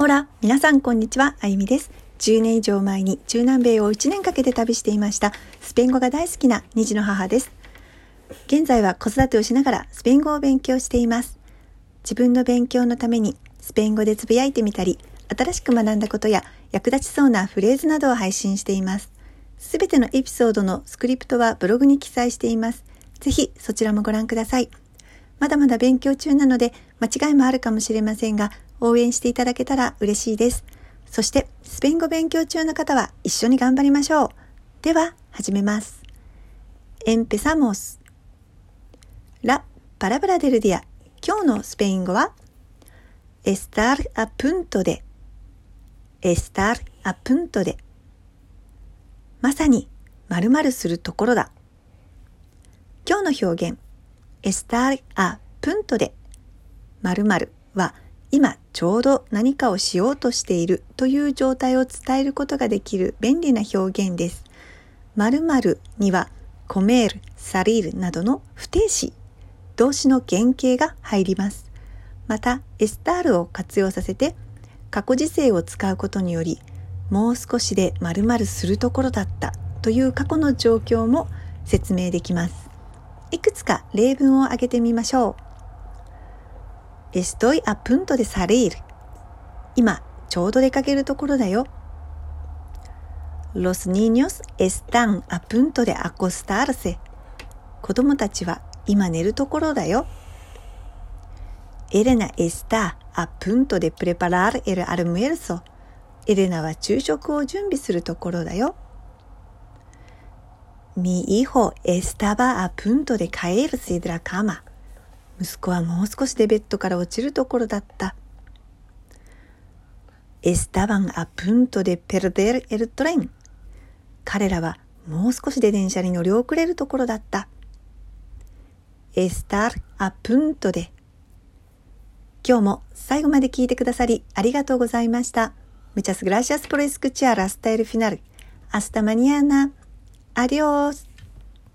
オラ、皆さんこんにちは、あゆみです。10年以上前に中南米を1年かけて旅していましたスペイン語が大好きな2児の母です。現在は子育てをしながらスペイン語を勉強しています。自分の勉強のためにスペイン語でつぶやいてみたり、新しく学んだことや役立ちそうなフレーズなどを配信しています。すべてのエピソードのスクリプトはブログに記載しています。ぜひそちらもご覧ください。まだまだ勉強中なので間違いもあるかもしれませんが、応援していただけたら嬉しいです。そして、スペイン語勉強中の方は一緒に頑張りましょう。では、始めます。Empezamos. La palabra del día. 今日のスペイン語は estar a punto de estar a punto de まさに〇〇するところだ。今日の表現 estar a punto de 〇〇は今ちょうど何かをしようとしているという状態を伝えることができる便利な表現です。〇〇にはコメール、サリールなどの不定詞、動詞の原型が入ります。また、エスタールを活用させて過去時制を使うことによりもう少しで〇〇するところだったという過去の状況も説明できます。いくつか例文を挙げてみましょう。Estoy a punto de salir. 今、ちょうど出かけるところだよ。Los niños están a punto de acostarse. 子供たちは今寝るところだよ。Elena está a punto de preparar el almuerzo. エレナは昼食を準備するところだよ。Mi hijo estaba a punto de caerse de la cama. 息子はもう少しでベッドから落ちるところだった。Estaban a punto de perder el tren. 彼らはもう少しで電車に乗り遅れるところだった。Estar a punto de 今日も最後まで聞いてくださりありがとうございました。Muchas gracias por escuchar hasta el final. Hasta mañana. Adiós.